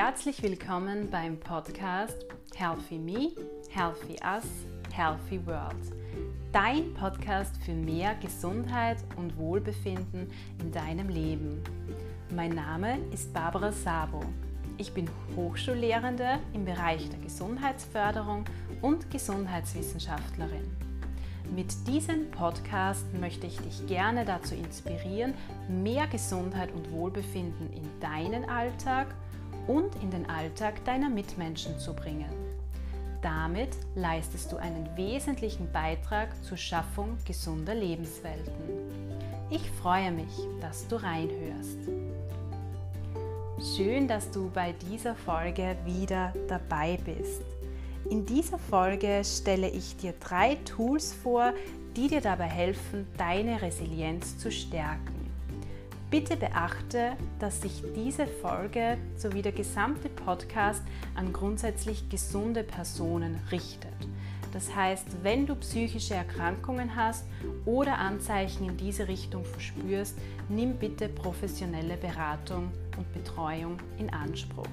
Herzlich willkommen beim Podcast Healthy Me, Healthy Us, Healthy World. Dein Podcast für mehr Gesundheit und Wohlbefinden in deinem Leben. Mein Name ist Barbara Sabo. Ich bin Hochschullehrende im Bereich der Gesundheitsförderung und Gesundheitswissenschaftlerin. Mit diesem Podcast möchte ich dich gerne dazu inspirieren, mehr Gesundheit und Wohlbefinden in deinen Alltag und in den Alltag deiner Mitmenschen zu bringen. Damit leistest du einen wesentlichen Beitrag zur Schaffung gesunder Lebenswelten. Ich freue mich, dass du reinhörst. Schön, dass du bei dieser Folge wieder dabei bist. In dieser Folge stelle ich dir drei Tools vor, die dir dabei helfen, deine Resilienz zu stärken. Bitte beachte, dass sich diese Folge sowie der gesamte Podcast an grundsätzlich gesunde Personen richtet. Das heißt, wenn du psychische Erkrankungen hast oder Anzeichen in diese Richtung verspürst, nimm bitte professionelle Beratung und Betreuung in Anspruch.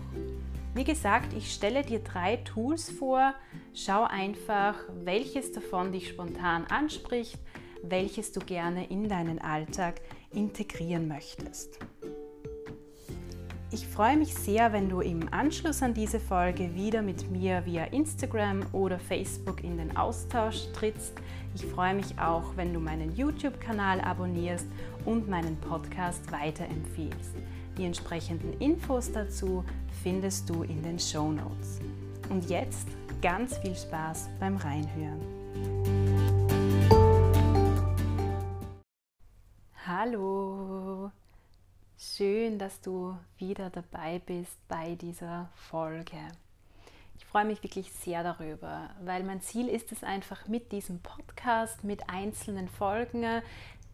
Wie gesagt, ich stelle dir drei Tools vor. Schau einfach, welches davon dich spontan anspricht, welches du gerne in deinen Alltag integrieren möchtest. Ich freue mich sehr, wenn du im Anschluss an diese Folge wieder mit mir via Instagram oder Facebook in den Austausch trittst. Ich freue mich auch, wenn du meinen YouTube-Kanal abonnierst und meinen Podcast weiterempfiehlst. Die entsprechenden Infos dazu findest du in den Show Notes. Und jetzt ganz viel Spaß beim Reinhören. Hallo, schön, dass du wieder dabei bist bei dieser Folge. Ich freue mich wirklich sehr darüber, weil mein Ziel ist es einfach mit diesem Podcast, mit einzelnen Folgen,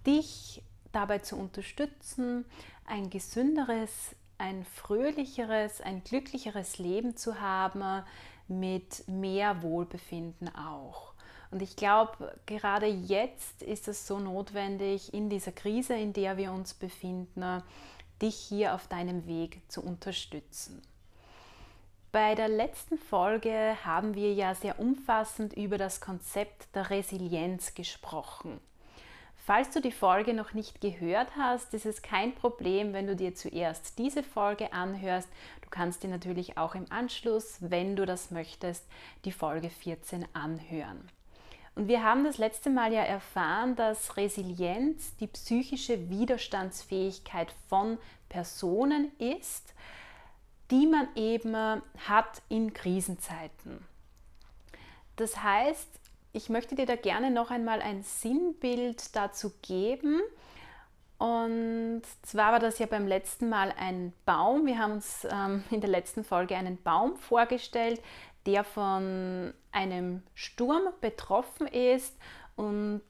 dich dabei zu unterstützen, ein gesünderes, ein fröhlicheres, ein glücklicheres Leben zu haben mit mehr Wohlbefinden auch. Und ich glaube, gerade jetzt ist es so notwendig, in dieser Krise, in der wir uns befinden, dich hier auf deinem Weg zu unterstützen. Bei der letzten Folge haben wir ja sehr umfassend über das Konzept der Resilienz gesprochen. Falls du die Folge noch nicht gehört hast, ist es kein Problem, wenn du dir zuerst diese Folge anhörst. Du kannst dir natürlich auch im Anschluss, wenn du das möchtest, die Folge 14 anhören. Und wir haben das letzte Mal ja erfahren, dass Resilienz die psychische Widerstandsfähigkeit von Personen ist, die man eben hat in Krisenzeiten. Das heißt, ich möchte dir da gerne noch einmal ein Sinnbild dazu geben. Und zwar war das ja beim letzten Mal ein Baum. Wir haben uns ähm, in der letzten Folge einen Baum vorgestellt, der von einem Sturm betroffen ist. Und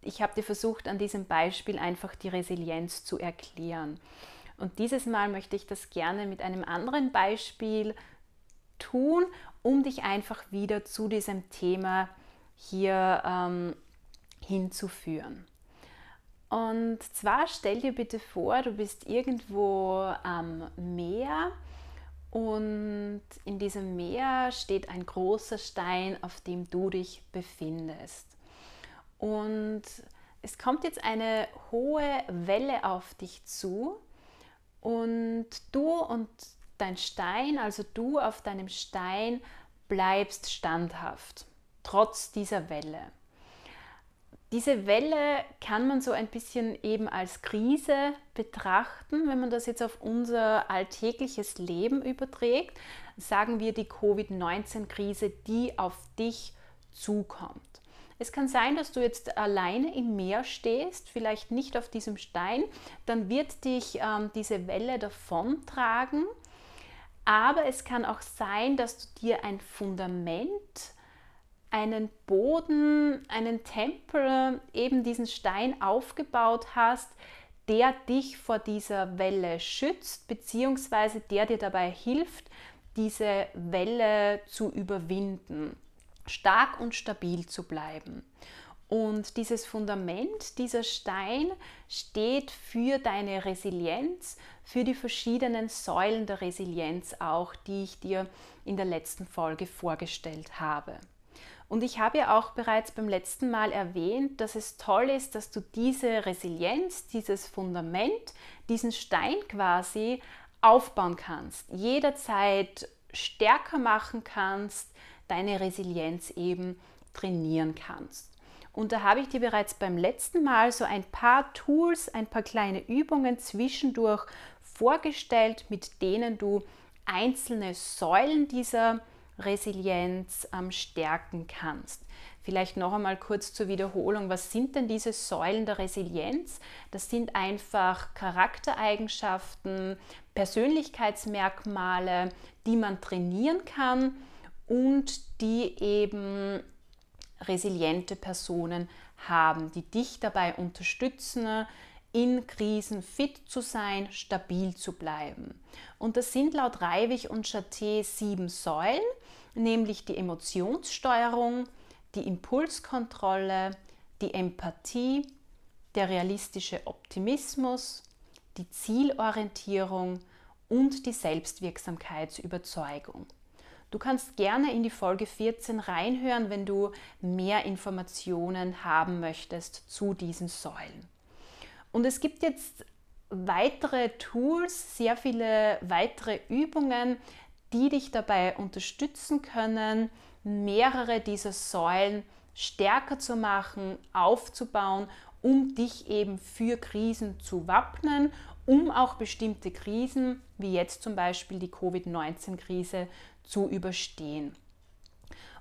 ich habe dir versucht, an diesem Beispiel einfach die Resilienz zu erklären. Und dieses Mal möchte ich das gerne mit einem anderen Beispiel tun um dich einfach wieder zu diesem Thema hier ähm, hinzuführen. Und zwar stell dir bitte vor, du bist irgendwo am Meer und in diesem Meer steht ein großer Stein, auf dem du dich befindest. Und es kommt jetzt eine hohe Welle auf dich zu und du und dein Stein, also du auf deinem Stein bleibst standhaft, trotz dieser Welle. Diese Welle kann man so ein bisschen eben als Krise betrachten, wenn man das jetzt auf unser alltägliches Leben überträgt. Sagen wir die Covid-19-Krise, die auf dich zukommt. Es kann sein, dass du jetzt alleine im Meer stehst, vielleicht nicht auf diesem Stein, dann wird dich ähm, diese Welle davontragen aber es kann auch sein, dass du dir ein Fundament, einen Boden, einen Tempel, eben diesen Stein aufgebaut hast, der dich vor dieser Welle schützt, beziehungsweise der dir dabei hilft, diese Welle zu überwinden, stark und stabil zu bleiben. Und dieses Fundament, dieser Stein steht für deine Resilienz, für die verschiedenen Säulen der Resilienz auch, die ich dir in der letzten Folge vorgestellt habe. Und ich habe ja auch bereits beim letzten Mal erwähnt, dass es toll ist, dass du diese Resilienz, dieses Fundament, diesen Stein quasi aufbauen kannst, jederzeit stärker machen kannst, deine Resilienz eben trainieren kannst. Und da habe ich dir bereits beim letzten Mal so ein paar Tools, ein paar kleine Übungen zwischendurch vorgestellt, mit denen du einzelne Säulen dieser Resilienz ähm, stärken kannst. Vielleicht noch einmal kurz zur Wiederholung. Was sind denn diese Säulen der Resilienz? Das sind einfach Charaktereigenschaften, Persönlichkeitsmerkmale, die man trainieren kann und die eben resiliente Personen haben, die dich dabei unterstützen, in Krisen fit zu sein, stabil zu bleiben. Und das sind laut Reiwig und Chaté sieben Säulen, nämlich die Emotionssteuerung, die Impulskontrolle, die Empathie, der realistische Optimismus, die Zielorientierung und die Selbstwirksamkeitsüberzeugung. Du kannst gerne in die Folge 14 reinhören, wenn du mehr Informationen haben möchtest zu diesen Säulen. Und es gibt jetzt weitere Tools, sehr viele weitere Übungen, die dich dabei unterstützen können, mehrere dieser Säulen stärker zu machen, aufzubauen, um dich eben für Krisen zu wappnen, um auch bestimmte Krisen, wie jetzt zum Beispiel die Covid-19-Krise, zu überstehen.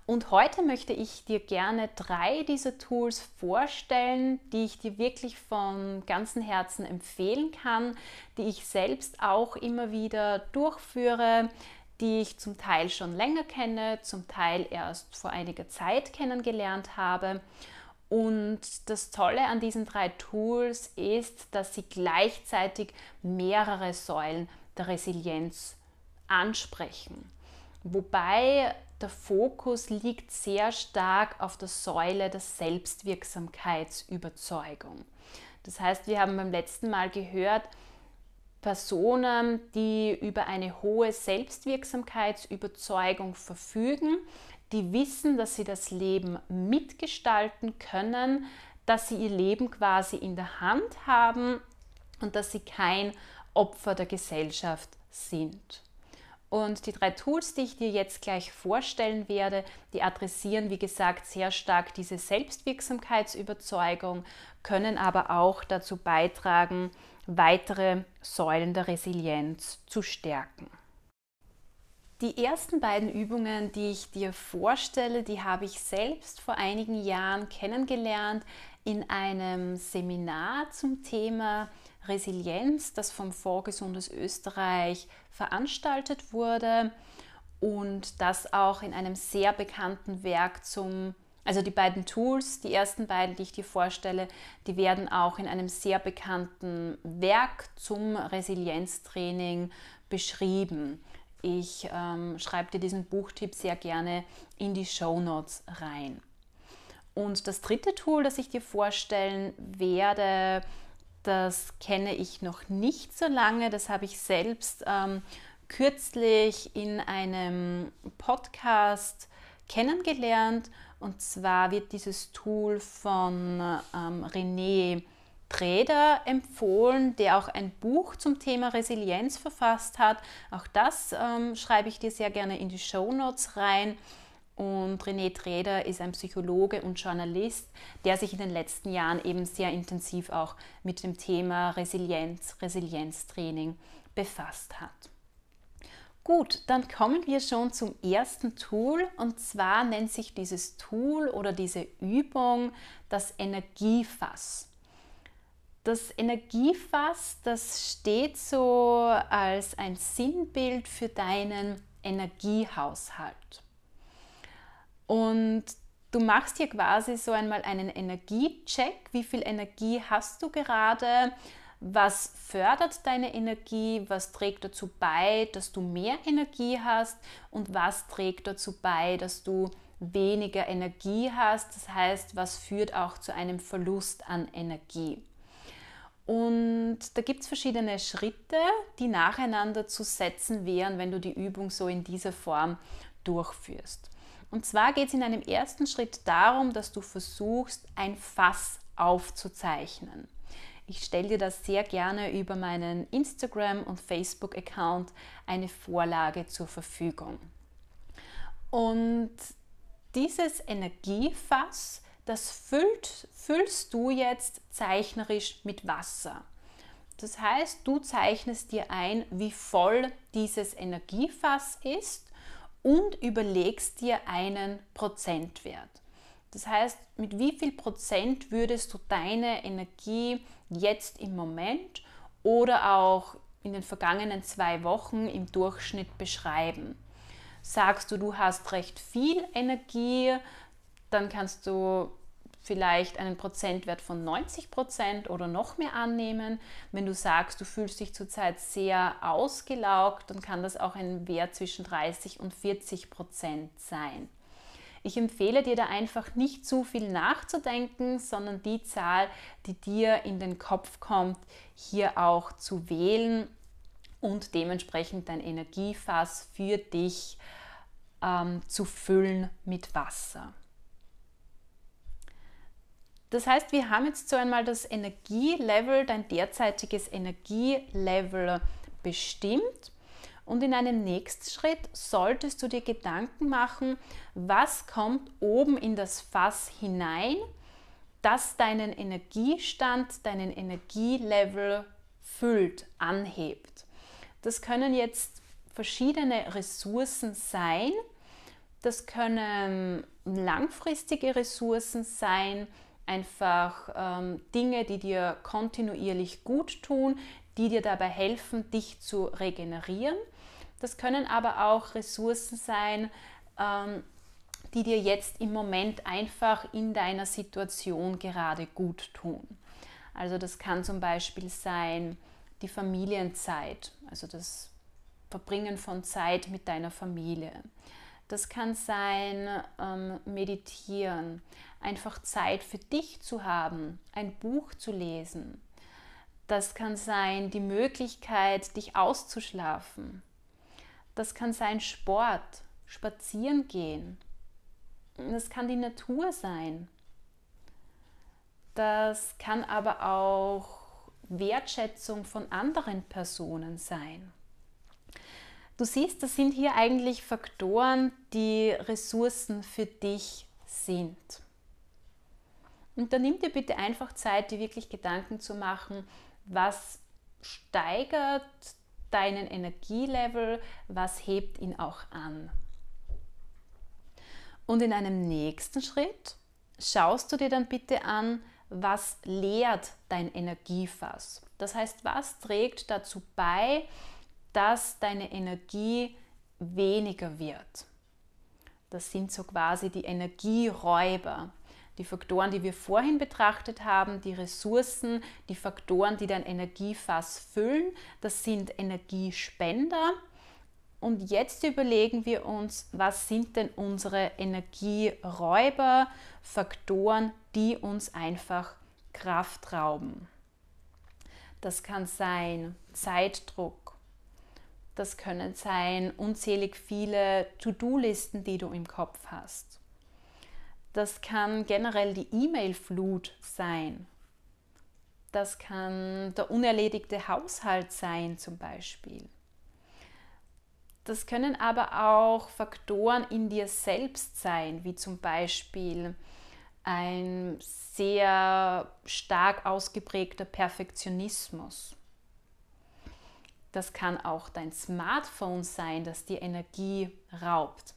Und heute möchte ich dir gerne drei dieser Tools vorstellen, die ich dir wirklich von ganzem Herzen empfehlen kann, die ich selbst auch immer wieder durchführe, die ich zum Teil schon länger kenne, zum Teil erst vor einiger Zeit kennengelernt habe. Und das Tolle an diesen drei Tools ist, dass sie gleichzeitig mehrere Säulen der Resilienz ansprechen. Wobei der Fokus liegt sehr stark auf der Säule der Selbstwirksamkeitsüberzeugung. Das heißt, wir haben beim letzten Mal gehört, Personen, die über eine hohe Selbstwirksamkeitsüberzeugung verfügen, die wissen, dass sie das Leben mitgestalten können, dass sie ihr Leben quasi in der Hand haben und dass sie kein Opfer der Gesellschaft sind. Und die drei Tools, die ich dir jetzt gleich vorstellen werde, die adressieren, wie gesagt, sehr stark diese Selbstwirksamkeitsüberzeugung, können aber auch dazu beitragen, weitere Säulen der Resilienz zu stärken. Die ersten beiden Übungen, die ich dir vorstelle, die habe ich selbst vor einigen Jahren kennengelernt in einem Seminar zum Thema Resilienz, das vom Fonds Gesundes Österreich veranstaltet wurde und das auch in einem sehr bekannten Werk zum, also die beiden Tools, die ersten beiden, die ich dir vorstelle, die werden auch in einem sehr bekannten Werk zum Resilienztraining beschrieben. Ich ähm, schreibe dir diesen Buchtipp sehr gerne in die Show Notes rein. Und das dritte Tool, das ich dir vorstellen werde, das kenne ich noch nicht so lange. Das habe ich selbst ähm, kürzlich in einem Podcast kennengelernt. Und zwar wird dieses Tool von ähm, René Treder empfohlen, der auch ein Buch zum Thema Resilienz verfasst hat. Auch das ähm, schreibe ich dir sehr gerne in die Show Notes rein. Und René Treder ist ein Psychologe und Journalist, der sich in den letzten Jahren eben sehr intensiv auch mit dem Thema Resilienz, Resilienztraining befasst hat. Gut, dann kommen wir schon zum ersten Tool und zwar nennt sich dieses Tool oder diese Übung das Energiefass. Das Energiefass, das steht so als ein Sinnbild für deinen Energiehaushalt. Und du machst hier quasi so einmal einen Energiecheck. Wie viel Energie hast du gerade? Was fördert deine Energie? Was trägt dazu bei, dass du mehr Energie hast? Und was trägt dazu bei, dass du weniger Energie hast. Das heißt, was führt auch zu einem Verlust an Energie. Und da gibt es verschiedene Schritte, die nacheinander zu setzen wären, wenn du die Übung so in dieser Form durchführst. Und zwar geht es in einem ersten Schritt darum, dass du versuchst, ein Fass aufzuzeichnen. Ich stelle dir das sehr gerne über meinen Instagram- und Facebook-Account eine Vorlage zur Verfügung. Und dieses Energiefass, das füllt, füllst du jetzt zeichnerisch mit Wasser. Das heißt, du zeichnest dir ein, wie voll dieses Energiefass ist und überlegst dir einen Prozentwert. Das heißt, mit wie viel Prozent würdest du deine Energie jetzt im Moment oder auch in den vergangenen zwei Wochen im Durchschnitt beschreiben? Sagst du, du hast recht viel Energie, dann kannst du vielleicht einen Prozentwert von 90 Prozent oder noch mehr annehmen. Wenn du sagst, du fühlst dich zurzeit sehr ausgelaugt, dann kann das auch ein Wert zwischen 30 und 40 Prozent sein. Ich empfehle dir da einfach nicht zu viel nachzudenken, sondern die Zahl, die dir in den Kopf kommt, hier auch zu wählen und dementsprechend dein Energiefass für dich ähm, zu füllen mit Wasser. Das heißt, wir haben jetzt so einmal das Energielevel, dein derzeitiges Energielevel bestimmt. Und in einem nächsten Schritt solltest du dir Gedanken machen, was kommt oben in das Fass hinein, das deinen Energiestand, deinen Energielevel füllt, anhebt. Das können jetzt verschiedene Ressourcen sein. Das können langfristige Ressourcen sein, einfach ähm, Dinge, die dir kontinuierlich gut tun, die dir dabei helfen, dich zu regenerieren. Das können aber auch Ressourcen sein, ähm, die dir jetzt im Moment einfach in deiner Situation gerade gut tun. Also das kann zum Beispiel sein die Familienzeit, also das Verbringen von Zeit mit deiner Familie. Das kann sein ähm, Meditieren, einfach Zeit für dich zu haben, ein Buch zu lesen. Das kann sein die Möglichkeit, dich auszuschlafen. Das kann sein Sport, spazieren gehen. Das kann die Natur sein. Das kann aber auch Wertschätzung von anderen Personen sein. Du siehst, das sind hier eigentlich Faktoren, die Ressourcen für dich sind. Und dann nimm dir bitte einfach Zeit, dir wirklich Gedanken zu machen, was steigert deinen Energielevel, was hebt ihn auch an. Und in einem nächsten Schritt schaust du dir dann bitte an, was leert dein Energiefass. Das heißt, was trägt dazu bei, dass deine Energie weniger wird. Das sind so quasi die Energieräuber. Die Faktoren, die wir vorhin betrachtet haben, die Ressourcen, die Faktoren, die dein Energiefass füllen, das sind Energiespender. Und jetzt überlegen wir uns, was sind denn unsere Energieräuber, Faktoren, die uns einfach Kraft rauben. Das kann sein Zeitdruck, das können sein unzählig viele To-Do-Listen, die du im Kopf hast. Das kann generell die E-Mail-Flut sein. Das kann der unerledigte Haushalt sein zum Beispiel. Das können aber auch Faktoren in dir selbst sein, wie zum Beispiel ein sehr stark ausgeprägter Perfektionismus das kann auch dein Smartphone sein, das dir Energie raubt.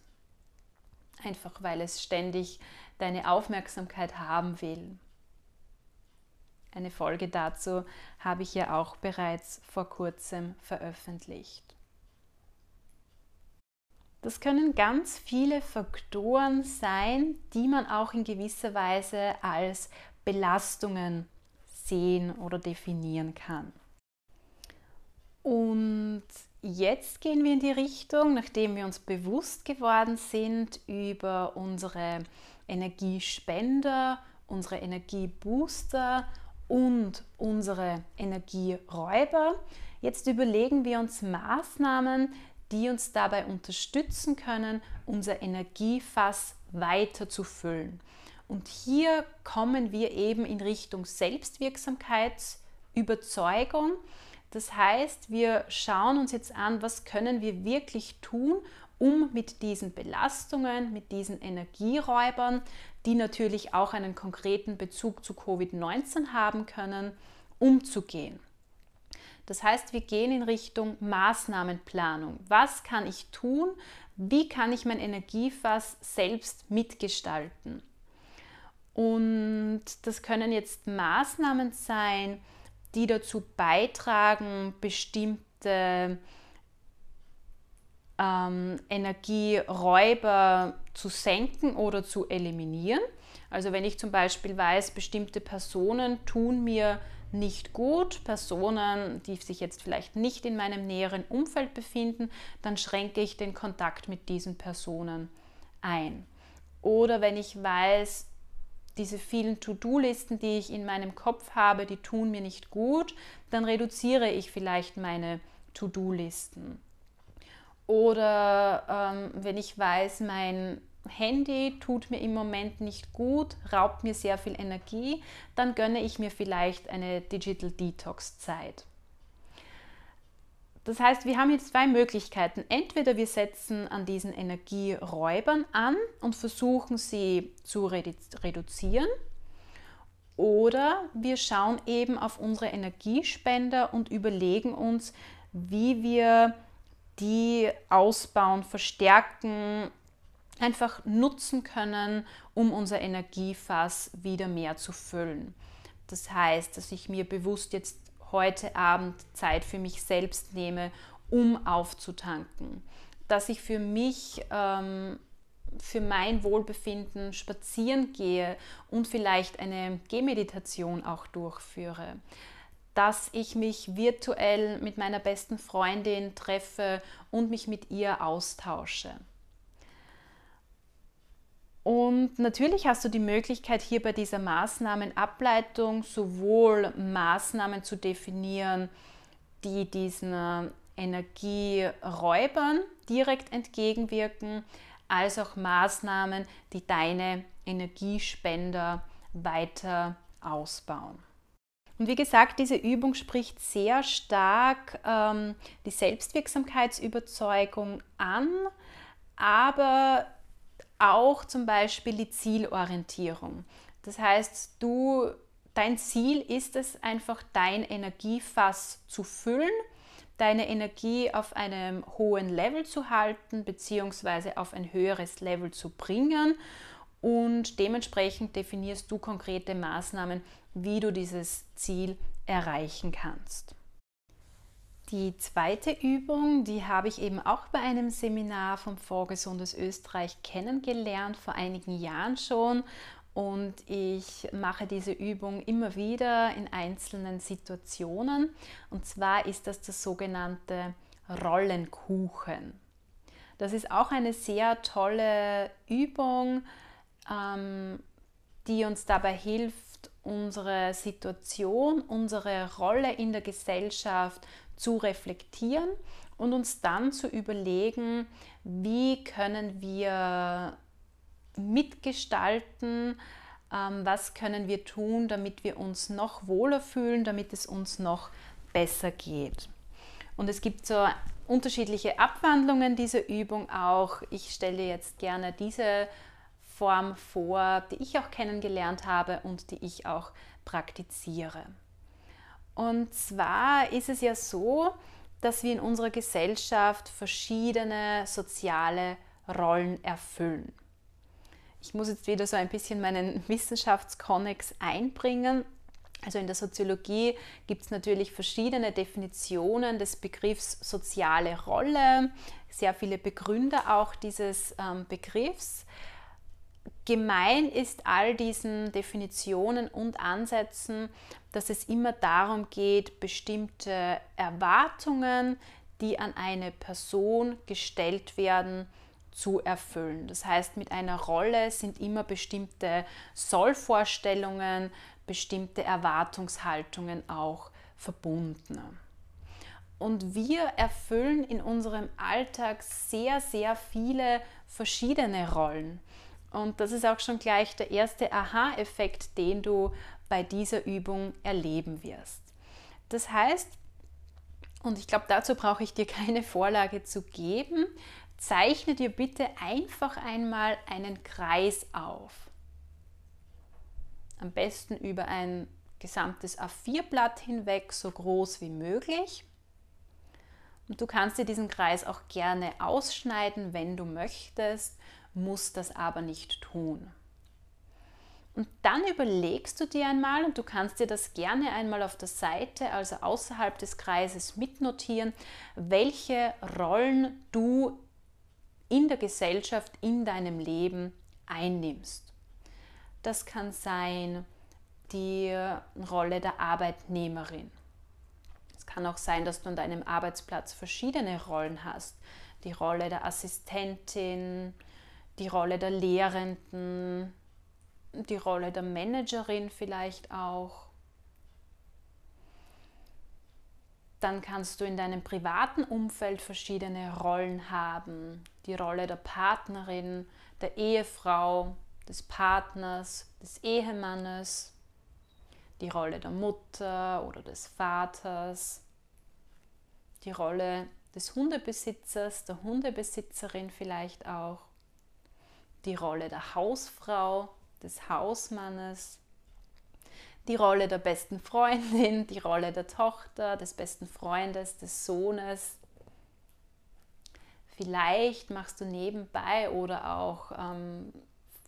Einfach weil es ständig deine Aufmerksamkeit haben will. Eine Folge dazu habe ich ja auch bereits vor kurzem veröffentlicht. Das können ganz viele Faktoren sein, die man auch in gewisser Weise als Belastungen sehen oder definieren kann. Und jetzt gehen wir in die Richtung, nachdem wir uns bewusst geworden sind über unsere Energiespender, unsere Energiebooster und unsere Energieräuber. Jetzt überlegen wir uns Maßnahmen, die uns dabei unterstützen können, unser Energiefass weiter zu füllen. Und hier kommen wir eben in Richtung Selbstwirksamkeitsüberzeugung. Das heißt, wir schauen uns jetzt an, was können wir wirklich tun, um mit diesen Belastungen, mit diesen Energieräubern, die natürlich auch einen konkreten Bezug zu Covid-19 haben können, umzugehen. Das heißt, wir gehen in Richtung Maßnahmenplanung. Was kann ich tun? Wie kann ich mein Energiefass selbst mitgestalten? Und das können jetzt Maßnahmen sein, die dazu beitragen, bestimmte ähm, Energieräuber zu senken oder zu eliminieren. Also wenn ich zum Beispiel weiß, bestimmte Personen tun mir nicht gut, Personen, die sich jetzt vielleicht nicht in meinem näheren Umfeld befinden, dann schränke ich den Kontakt mit diesen Personen ein. Oder wenn ich weiß, diese vielen To-Do-Listen, die ich in meinem Kopf habe, die tun mir nicht gut, dann reduziere ich vielleicht meine To-Do-Listen. Oder ähm, wenn ich weiß, mein Handy tut mir im Moment nicht gut, raubt mir sehr viel Energie, dann gönne ich mir vielleicht eine Digital Detox Zeit. Das heißt, wir haben jetzt zwei Möglichkeiten. Entweder wir setzen an diesen Energieräubern an und versuchen sie zu reduzieren, oder wir schauen eben auf unsere Energiespender und überlegen uns, wie wir die ausbauen, verstärken, einfach nutzen können, um unser Energiefass wieder mehr zu füllen. Das heißt, dass ich mir bewusst jetzt heute Abend Zeit für mich selbst nehme, um aufzutanken. Dass ich für mich, ähm, für mein Wohlbefinden spazieren gehe und vielleicht eine Gehmeditation auch durchführe. Dass ich mich virtuell mit meiner besten Freundin treffe und mich mit ihr austausche. Und natürlich hast du die Möglichkeit, hier bei dieser Maßnahmenableitung sowohl Maßnahmen zu definieren, die diesen äh, Energieräubern direkt entgegenwirken, als auch Maßnahmen, die deine Energiespender weiter ausbauen. Und wie gesagt, diese Übung spricht sehr stark ähm, die Selbstwirksamkeitsüberzeugung an, aber auch zum Beispiel die Zielorientierung. Das heißt, du, dein Ziel ist es einfach, dein Energiefass zu füllen, deine Energie auf einem hohen Level zu halten, beziehungsweise auf ein höheres Level zu bringen. Und dementsprechend definierst du konkrete Maßnahmen, wie du dieses Ziel erreichen kannst. Die zweite Übung, die habe ich eben auch bei einem Seminar vom Vorgesundes Österreich kennengelernt, vor einigen Jahren schon. Und ich mache diese Übung immer wieder in einzelnen Situationen. Und zwar ist das das sogenannte Rollenkuchen. Das ist auch eine sehr tolle Übung, ähm, die uns dabei hilft, unsere Situation, unsere Rolle in der Gesellschaft zu reflektieren und uns dann zu überlegen, wie können wir mitgestalten, ähm, was können wir tun, damit wir uns noch wohler fühlen, damit es uns noch besser geht. Und es gibt so unterschiedliche Abwandlungen dieser Übung auch. Ich stelle jetzt gerne diese Form vor, die ich auch kennengelernt habe und die ich auch praktiziere. Und zwar ist es ja so, dass wir in unserer Gesellschaft verschiedene soziale Rollen erfüllen. Ich muss jetzt wieder so ein bisschen meinen Wissenschaftskonnex einbringen. Also in der Soziologie gibt es natürlich verschiedene Definitionen des Begriffs soziale Rolle, sehr viele Begründer auch dieses ähm, Begriffs. Gemein ist all diesen Definitionen und Ansätzen, dass es immer darum geht, bestimmte Erwartungen, die an eine Person gestellt werden, zu erfüllen. Das heißt, mit einer Rolle sind immer bestimmte Sollvorstellungen, bestimmte Erwartungshaltungen auch verbunden. Und wir erfüllen in unserem Alltag sehr, sehr viele verschiedene Rollen. Und das ist auch schon gleich der erste Aha-Effekt, den du bei dieser Übung erleben wirst. Das heißt, und ich glaube, dazu brauche ich dir keine Vorlage zu geben, zeichne dir bitte einfach einmal einen Kreis auf. Am besten über ein gesamtes A4-Blatt hinweg, so groß wie möglich. Und du kannst dir diesen Kreis auch gerne ausschneiden, wenn du möchtest, musst das aber nicht tun. Und dann überlegst du dir einmal, und du kannst dir das gerne einmal auf der Seite, also außerhalb des Kreises mitnotieren, welche Rollen du in der Gesellschaft, in deinem Leben einnimmst. Das kann sein die Rolle der Arbeitnehmerin. Es kann auch sein, dass du an deinem Arbeitsplatz verschiedene Rollen hast. Die Rolle der Assistentin, die Rolle der Lehrenden, die Rolle der Managerin vielleicht auch. Dann kannst du in deinem privaten Umfeld verschiedene Rollen haben. Die Rolle der Partnerin, der Ehefrau, des Partners, des Ehemannes, die Rolle der Mutter oder des Vaters, die Rolle des Hundebesitzers, der Hundebesitzerin vielleicht auch, die Rolle der Hausfrau, des Hausmannes, die Rolle der besten Freundin, die Rolle der Tochter, des besten Freundes, des Sohnes. Vielleicht machst du nebenbei oder auch ähm,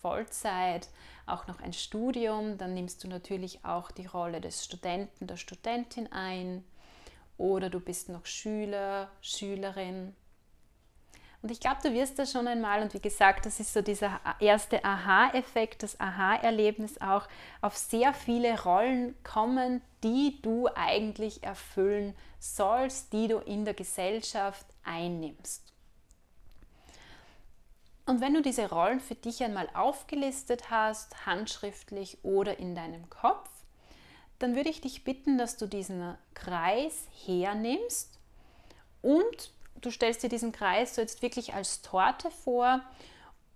Vollzeit auch noch ein Studium, dann nimmst du natürlich auch die Rolle des Studenten, der Studentin ein. Oder du bist noch Schüler, Schülerin und ich glaube, du wirst das schon einmal, und wie gesagt, das ist so dieser erste Aha-Effekt, das Aha-Erlebnis auch, auf sehr viele Rollen kommen, die du eigentlich erfüllen sollst, die du in der Gesellschaft einnimmst. Und wenn du diese Rollen für dich einmal aufgelistet hast, handschriftlich oder in deinem Kopf, dann würde ich dich bitten, dass du diesen Kreis hernimmst und du stellst dir diesen Kreis so jetzt wirklich als Torte vor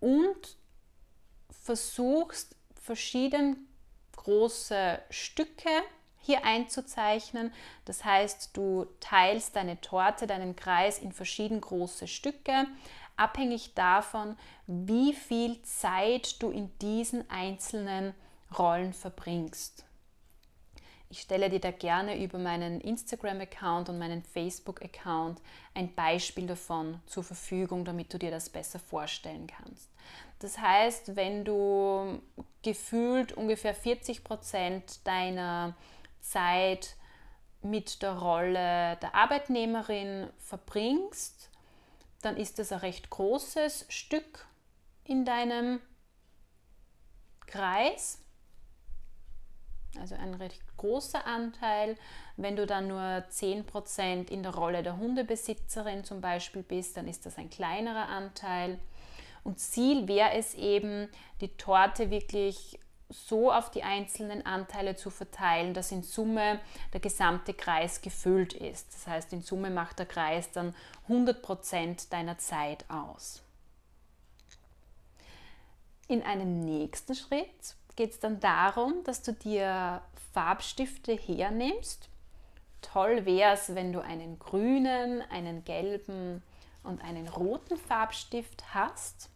und versuchst verschieden große Stücke hier einzuzeichnen. Das heißt, du teilst deine Torte, deinen Kreis in verschieden große Stücke, abhängig davon, wie viel Zeit du in diesen einzelnen Rollen verbringst. Ich stelle dir da gerne über meinen Instagram-Account und meinen Facebook-Account ein Beispiel davon zur Verfügung, damit du dir das besser vorstellen kannst. Das heißt, wenn du gefühlt ungefähr 40 Prozent deiner Zeit mit der Rolle der Arbeitnehmerin verbringst, dann ist das ein recht großes Stück in deinem Kreis also ein recht großer Anteil. Wenn du dann nur 10% in der Rolle der Hundebesitzerin zum Beispiel bist, dann ist das ein kleinerer Anteil. Und Ziel wäre es eben, die Torte wirklich so auf die einzelnen Anteile zu verteilen, dass in Summe der gesamte Kreis gefüllt ist. Das heißt, in Summe macht der Kreis dann 100% deiner Zeit aus. In einem nächsten Schritt geht es dann darum, dass du dir Farbstifte hernimmst. Toll wäre es, wenn du einen grünen, einen gelben und einen roten Farbstift hast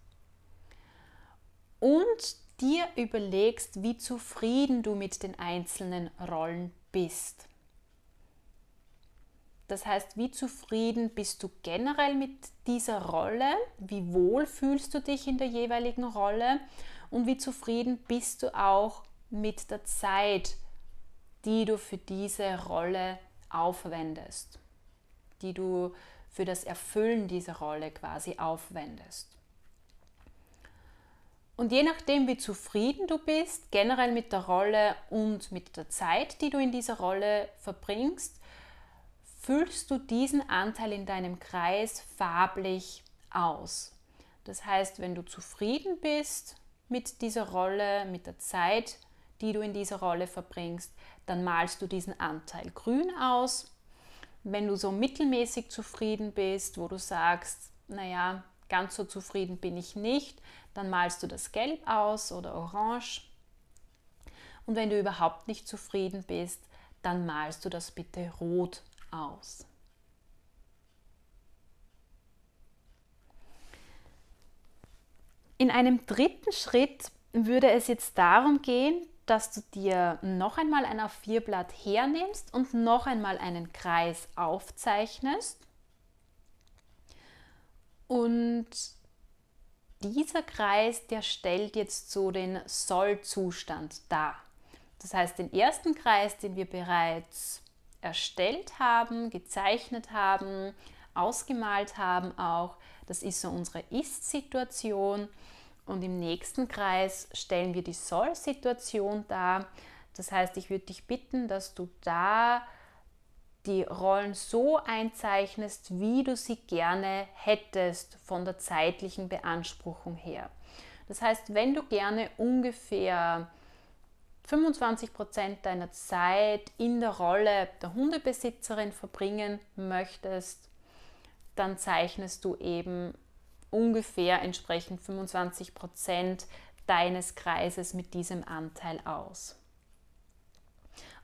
und dir überlegst, wie zufrieden du mit den einzelnen Rollen bist. Das heißt, wie zufrieden bist du generell mit dieser Rolle? Wie wohl fühlst du dich in der jeweiligen Rolle? Und wie zufrieden bist du auch mit der Zeit, die du für diese Rolle aufwendest, die du für das Erfüllen dieser Rolle quasi aufwendest. Und je nachdem, wie zufrieden du bist, generell mit der Rolle und mit der Zeit, die du in dieser Rolle verbringst, füllst du diesen Anteil in deinem Kreis farblich aus. Das heißt, wenn du zufrieden bist mit dieser Rolle, mit der Zeit, die du in dieser Rolle verbringst, dann malst du diesen Anteil grün aus. Wenn du so mittelmäßig zufrieden bist, wo du sagst, naja, ganz so zufrieden bin ich nicht, dann malst du das Gelb aus oder Orange. Und wenn du überhaupt nicht zufrieden bist, dann malst du das bitte Rot aus. In einem dritten Schritt würde es jetzt darum gehen, dass du dir noch einmal ein A4-Blatt hernimmst und noch einmal einen Kreis aufzeichnest. Und dieser Kreis, der stellt jetzt so den Soll-Zustand dar. Das heißt, den ersten Kreis, den wir bereits erstellt haben, gezeichnet haben, ausgemalt haben auch, das ist so unsere Ist-Situation. Und im nächsten Kreis stellen wir die Soll-Situation dar. Das heißt, ich würde dich bitten, dass du da die Rollen so einzeichnest, wie du sie gerne hättest von der zeitlichen Beanspruchung her. Das heißt, wenn du gerne ungefähr 25 Prozent deiner Zeit in der Rolle der Hundebesitzerin verbringen möchtest, dann zeichnest du eben ungefähr entsprechend 25 Prozent deines Kreises mit diesem Anteil aus.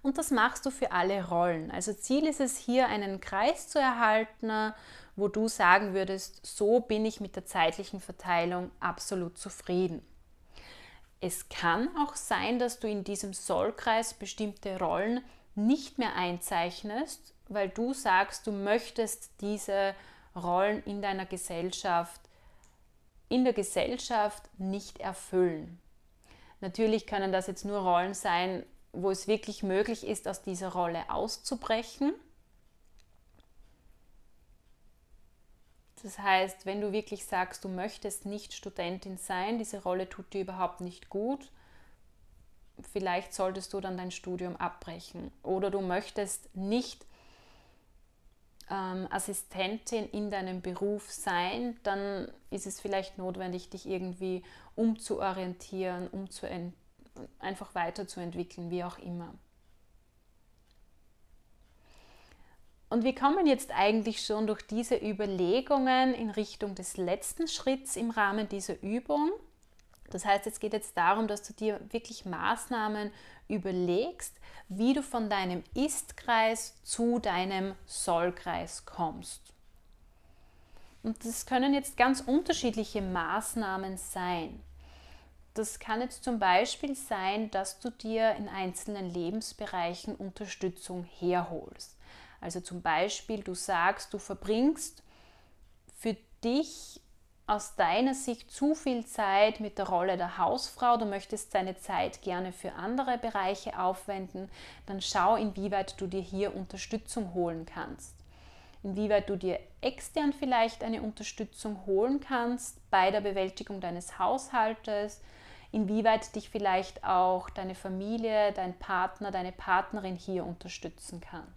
Und das machst du für alle Rollen. Also Ziel ist es hier, einen Kreis zu erhalten, wo du sagen würdest, so bin ich mit der zeitlichen Verteilung absolut zufrieden. Es kann auch sein, dass du in diesem Sollkreis bestimmte Rollen nicht mehr einzeichnest, weil du sagst, du möchtest diese Rollen in deiner Gesellschaft in der Gesellschaft nicht erfüllen. Natürlich können das jetzt nur Rollen sein, wo es wirklich möglich ist, aus dieser Rolle auszubrechen. Das heißt, wenn du wirklich sagst, du möchtest nicht Studentin sein, diese Rolle tut dir überhaupt nicht gut, vielleicht solltest du dann dein Studium abbrechen. Oder du möchtest nicht ähm, Assistentin in deinem Beruf sein, dann ist es vielleicht notwendig, dich irgendwie umzuorientieren, umzu einfach weiterzuentwickeln, wie auch immer. Und wir kommen jetzt eigentlich schon durch diese Überlegungen in Richtung des letzten Schritts im Rahmen dieser Übung. Das heißt, es geht jetzt darum, dass du dir wirklich Maßnahmen überlegst, wie du von deinem Ist-Kreis zu deinem Soll-Kreis kommst. Und das können jetzt ganz unterschiedliche Maßnahmen sein. Das kann jetzt zum Beispiel sein, dass du dir in einzelnen Lebensbereichen Unterstützung herholst. Also zum Beispiel, du sagst, du verbringst für dich aus deiner Sicht zu viel Zeit mit der Rolle der Hausfrau, du möchtest deine Zeit gerne für andere Bereiche aufwenden, dann schau, inwieweit du dir hier Unterstützung holen kannst. Inwieweit du dir extern vielleicht eine Unterstützung holen kannst bei der Bewältigung deines Haushaltes, inwieweit dich vielleicht auch deine Familie, dein Partner, deine Partnerin hier unterstützen kann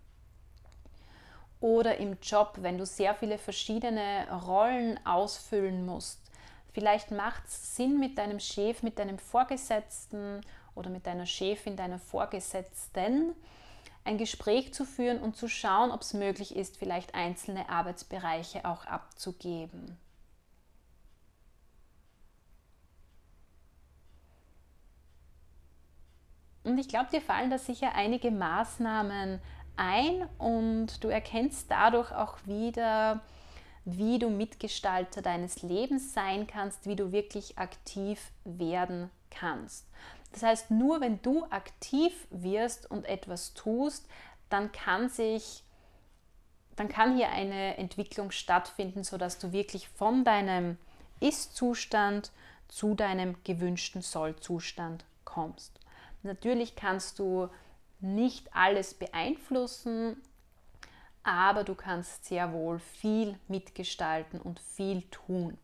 oder im Job, wenn du sehr viele verschiedene Rollen ausfüllen musst. Vielleicht macht es Sinn, mit deinem Chef, mit deinem Vorgesetzten oder mit deiner Chefin, deiner Vorgesetzten ein Gespräch zu führen und zu schauen, ob es möglich ist, vielleicht einzelne Arbeitsbereiche auch abzugeben. Und ich glaube, dir fallen da sicher einige Maßnahmen ein und du erkennst dadurch auch wieder, wie du Mitgestalter deines Lebens sein kannst, wie du wirklich aktiv werden kannst. Das heißt, nur wenn du aktiv wirst und etwas tust, dann kann sich dann kann hier eine Entwicklung stattfinden, sodass du wirklich von deinem Ist-Zustand zu deinem gewünschten Soll-Zustand kommst. Natürlich kannst du nicht alles beeinflussen, aber du kannst sehr wohl viel mitgestalten und viel tun,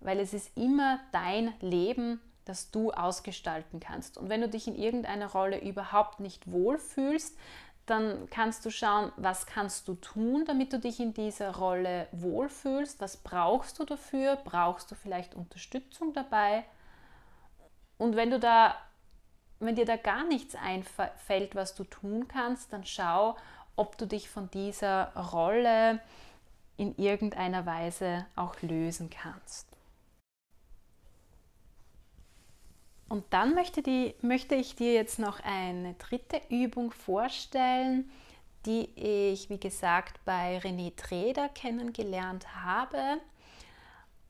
weil es ist immer dein Leben, das du ausgestalten kannst. Und wenn du dich in irgendeiner Rolle überhaupt nicht wohlfühlst, dann kannst du schauen, was kannst du tun, damit du dich in dieser Rolle wohlfühlst. Was brauchst du dafür? Brauchst du vielleicht Unterstützung dabei? Und wenn du da, wenn dir da gar nichts einfällt, was du tun kannst, dann schau, ob du dich von dieser Rolle in irgendeiner Weise auch lösen kannst. Und dann möchte, die, möchte ich dir jetzt noch eine dritte Übung vorstellen, die ich, wie gesagt, bei René Treder kennengelernt habe.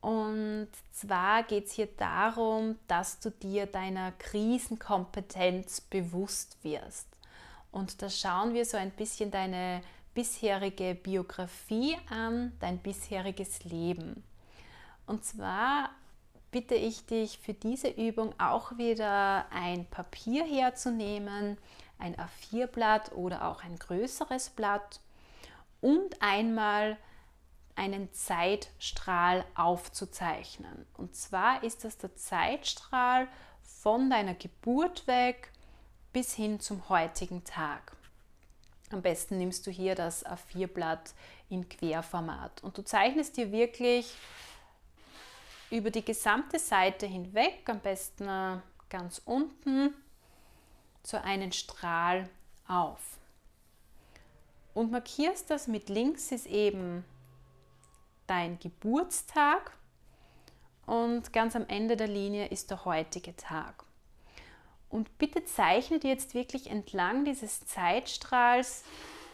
Und zwar geht es hier darum, dass du dir deiner Krisenkompetenz bewusst wirst. Und da schauen wir so ein bisschen deine bisherige Biografie an, dein bisheriges Leben. Und zwar bitte ich dich für diese Übung auch wieder ein Papier herzunehmen, ein A4-Blatt oder auch ein größeres Blatt und einmal einen Zeitstrahl aufzuzeichnen. Und zwar ist das der Zeitstrahl von deiner Geburt weg bis hin zum heutigen Tag. Am besten nimmst du hier das A4-Blatt in Querformat und du zeichnest dir wirklich über die gesamte Seite hinweg, am besten äh, ganz unten, so einen Strahl auf. Und markierst das mit links ist eben dein Geburtstag und ganz am Ende der Linie ist der heutige Tag. Und bitte zeichne dir jetzt wirklich entlang dieses Zeitstrahls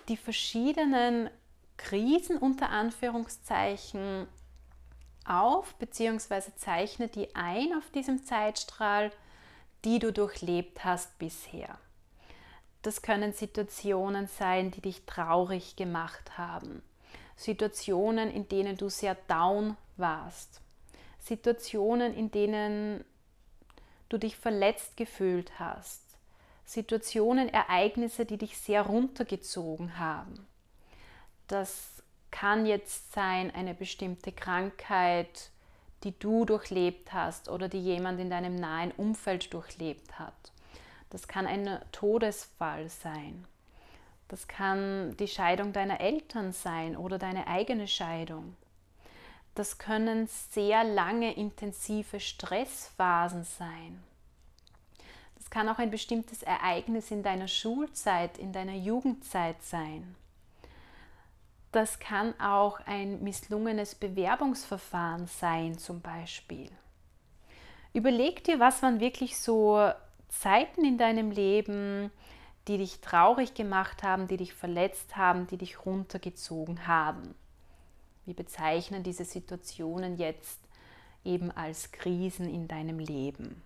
die verschiedenen Krisen unter Anführungszeichen auf, beziehungsweise zeichne die ein auf diesem Zeitstrahl, die du durchlebt hast bisher. Das können Situationen sein, die dich traurig gemacht haben. Situationen, in denen du sehr down warst. Situationen, in denen du dich verletzt gefühlt hast. Situationen, Ereignisse, die dich sehr runtergezogen haben. Das kann jetzt sein eine bestimmte Krankheit, die du durchlebt hast oder die jemand in deinem nahen Umfeld durchlebt hat. Das kann ein Todesfall sein. Das kann die Scheidung deiner Eltern sein oder deine eigene Scheidung. Das können sehr lange intensive Stressphasen sein. Das kann auch ein bestimmtes Ereignis in deiner Schulzeit, in deiner Jugendzeit sein. Das kann auch ein misslungenes Bewerbungsverfahren sein zum Beispiel. Überleg dir, was waren wirklich so Zeiten in deinem Leben, die dich traurig gemacht haben, die dich verletzt haben, die dich runtergezogen haben. Wir bezeichnen diese Situationen jetzt eben als Krisen in deinem Leben.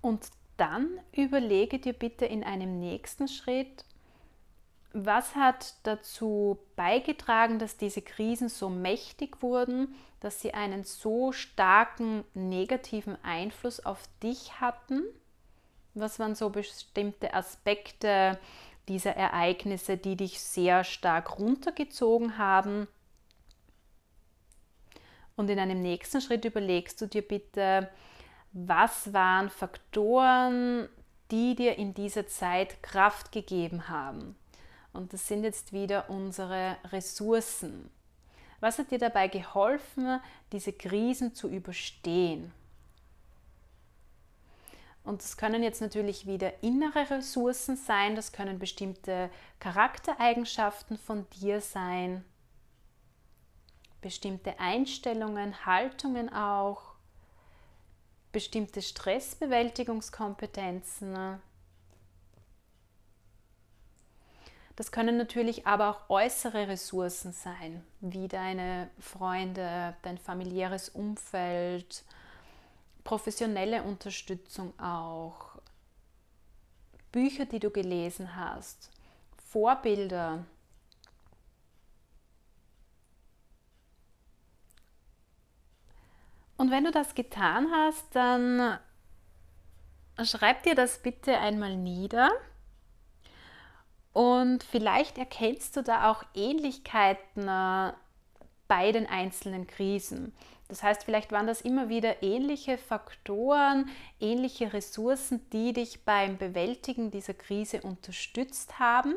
Und dann überlege dir bitte in einem nächsten Schritt, was hat dazu beigetragen, dass diese Krisen so mächtig wurden, dass sie einen so starken negativen Einfluss auf dich hatten? Was waren so bestimmte Aspekte dieser Ereignisse, die dich sehr stark runtergezogen haben? Und in einem nächsten Schritt überlegst du dir bitte, was waren Faktoren, die dir in dieser Zeit Kraft gegeben haben? Und das sind jetzt wieder unsere Ressourcen. Was hat dir dabei geholfen, diese Krisen zu überstehen? Und das können jetzt natürlich wieder innere Ressourcen sein, das können bestimmte Charaktereigenschaften von dir sein, bestimmte Einstellungen, Haltungen auch, bestimmte Stressbewältigungskompetenzen, Das können natürlich aber auch äußere Ressourcen sein, wie deine Freunde, dein familiäres Umfeld, professionelle Unterstützung auch, Bücher, die du gelesen hast, Vorbilder. Und wenn du das getan hast, dann schreib dir das bitte einmal nieder und vielleicht erkennst du da auch Ähnlichkeiten äh, bei den einzelnen Krisen. Das heißt, vielleicht waren das immer wieder ähnliche Faktoren, ähnliche Ressourcen, die dich beim Bewältigen dieser Krise unterstützt haben.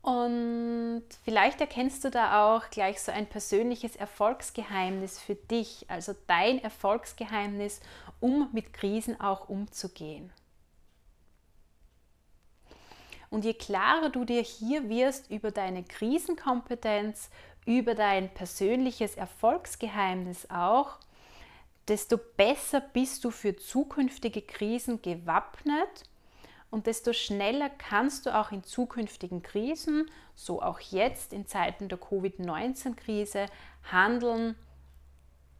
Und vielleicht erkennst du da auch gleich so ein persönliches Erfolgsgeheimnis für dich, also dein Erfolgsgeheimnis, um mit Krisen auch umzugehen. Und je klarer du dir hier wirst über deine Krisenkompetenz, über dein persönliches Erfolgsgeheimnis auch, desto besser bist du für zukünftige Krisen gewappnet und desto schneller kannst du auch in zukünftigen Krisen, so auch jetzt in Zeiten der Covid-19-Krise, handeln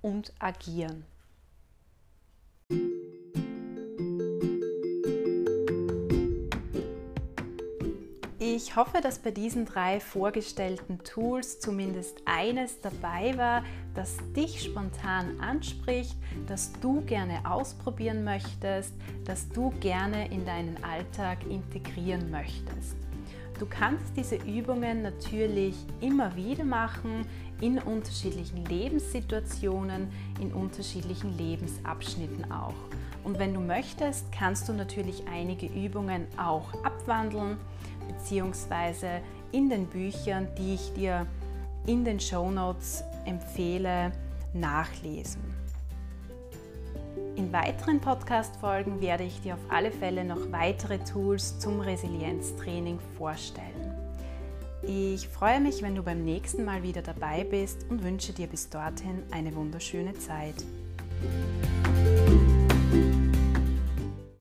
und agieren. Ich hoffe, dass bei diesen drei vorgestellten Tools zumindest eines dabei war, das dich spontan anspricht, das du gerne ausprobieren möchtest, das du gerne in deinen Alltag integrieren möchtest. Du kannst diese Übungen natürlich immer wieder machen, in unterschiedlichen Lebenssituationen, in unterschiedlichen Lebensabschnitten auch. Und wenn du möchtest, kannst du natürlich einige Übungen auch abwandeln beziehungsweise in den Büchern, die ich dir in den Show Notes empfehle, nachlesen. In weiteren Podcast-Folgen werde ich dir auf alle Fälle noch weitere Tools zum Resilienztraining vorstellen. Ich freue mich, wenn du beim nächsten Mal wieder dabei bist und wünsche dir bis dorthin eine wunderschöne Zeit.